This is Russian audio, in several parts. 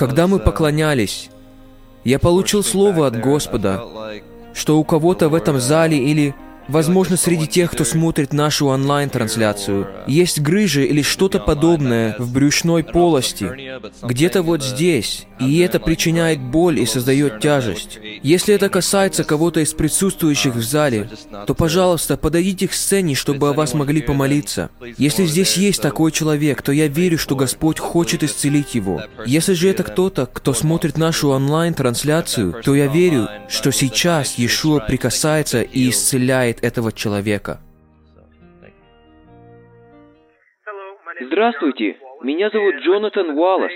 Когда мы поклонялись, я получил слово от Господа, что у кого-то в этом зале или Возможно, среди тех, кто смотрит нашу онлайн-трансляцию, есть грыжи или что-то подобное в брюшной полости, где-то вот здесь, и это причиняет боль и создает тяжесть. Если это касается кого-то из присутствующих в зале, то, пожалуйста, подойдите к сцене, чтобы о вас могли помолиться. Если здесь есть такой человек, то я верю, что Господь хочет исцелить его. Если же это кто-то, кто смотрит нашу онлайн-трансляцию, то я верю, что сейчас Иешуа прикасается и исцеляет этого человека. Здравствуйте, меня зовут Джонатан Уоллес.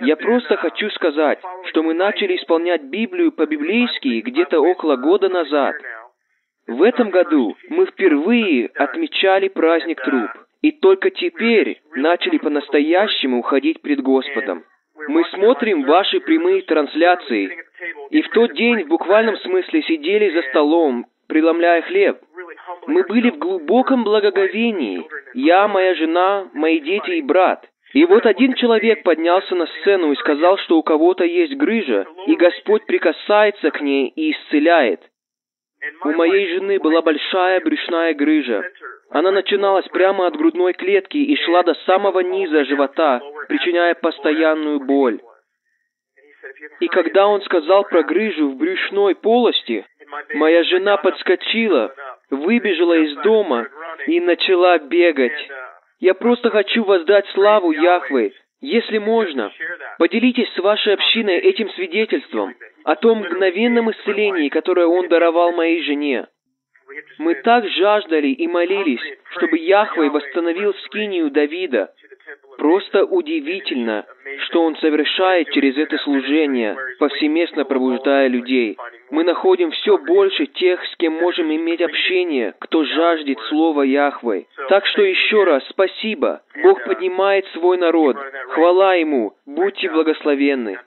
Я просто хочу сказать, что мы начали исполнять Библию по-библейски где-то около года назад. В этом году мы впервые отмечали праздник труп, и только теперь начали по-настоящему уходить пред Господом. Мы смотрим ваши прямые трансляции, и в тот день в буквальном смысле сидели за столом, преломляя хлеб. Мы были в глубоком благоговении. Я, моя жена, мои дети и брат. И вот один человек поднялся на сцену и сказал, что у кого-то есть грыжа, и Господь прикасается к ней и исцеляет. У моей жены была большая брюшная грыжа. Она начиналась прямо от грудной клетки и шла до самого низа живота, причиняя постоянную боль. И когда он сказал про грыжу в брюшной полости, моя жена подскочила, выбежала из дома и начала бегать. Я просто хочу воздать славу Яхве. Если можно, поделитесь с вашей общиной этим свидетельством о том мгновенном исцелении, которое Он даровал моей жене. Мы так жаждали и молились, чтобы Яхве восстановил скинию Давида. Просто удивительно, что Он совершает через это служение, повсеместно пробуждая людей. Мы находим все больше тех, с кем можем иметь общение, кто жаждет Слова Яхвы. Так что еще раз спасибо. Бог поднимает свой народ. Хвала Ему. Будьте благословенны.